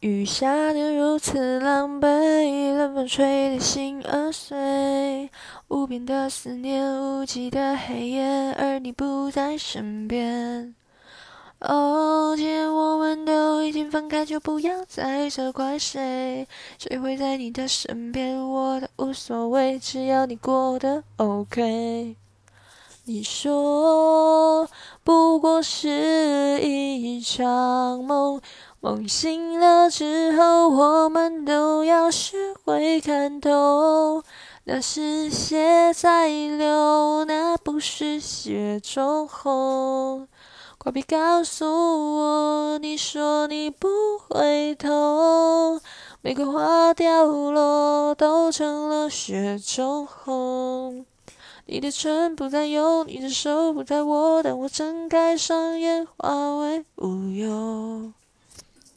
雨下得如此狼狈，冷风吹得心儿碎，无边的思念，无际的黑夜，而你不在身边。哦，既然我们都已经分开，就不要再责怪谁。谁会在你的身边，我都无所谓，只要你过得 OK。你说不过是一场梦，梦醒了之后，我们都要学会看透，那是血在流，那不是雪中红。快别告诉我，你说你不回头，玫瑰花掉落，都成了雪中红。你的唇不再有，你的手不再握，当我睁开双眼，化为乌有。